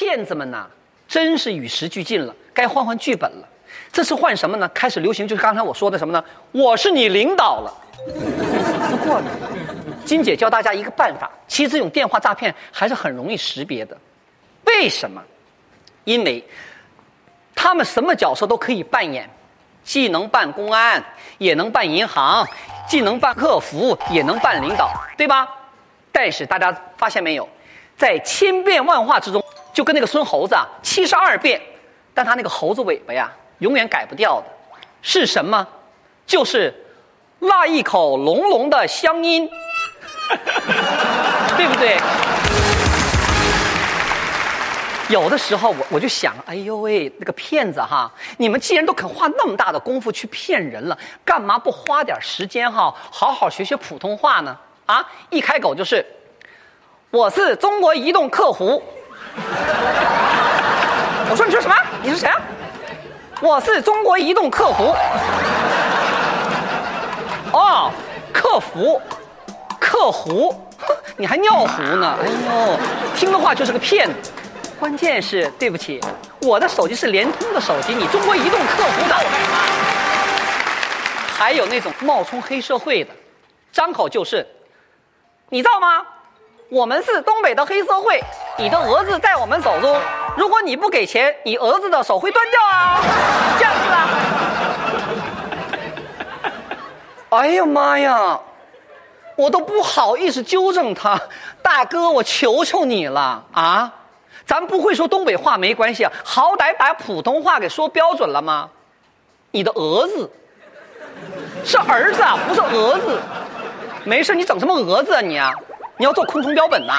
骗子们呐，真是与时俱进了，该换换剧本了。这次换什么呢？开始流行就是刚才我说的什么呢？我是你领导了。不过呢，金姐教大家一个办法，其实这种电话诈骗还是很容易识别的。为什么？因为他们什么角色都可以扮演，既能扮公安，也能扮银行，既能扮客服，也能扮领导，对吧？但是大家发现没有，在千变万化之中，就跟那个孙猴子啊，七十二变，但他那个猴子尾巴呀，永远改不掉的，是什么？就是那一口浓浓的乡音，对不对？有的时候我我就想，哎呦喂，那个骗子哈，你们既然都肯花那么大的功夫去骗人了，干嘛不花点时间哈，好好学学普通话呢？啊，一开口就是，我是中国移动客服。我说你说什么？你是谁啊？我是中国移动客服。哦，客服，客服，你还尿壶呢？哎呦，听的话就是个骗子。关键是，对不起，我的手机是联通的手机，你中国移动客服的。还有那种冒充黑社会的，张口就是，你造吗？我们是东北的黑社会，你的儿子在我们手中，如果你不给钱，你儿子的手会断掉啊！这样子啊？哎呀妈呀，我都不好意思纠正他，大哥，我求求你了啊！咱不会说东北话没关系啊，好歹把普通话给说标准了吗？你的儿子是儿子啊，不是儿子。没事，你整什么蛾子啊你啊？你要做昆虫标本呐？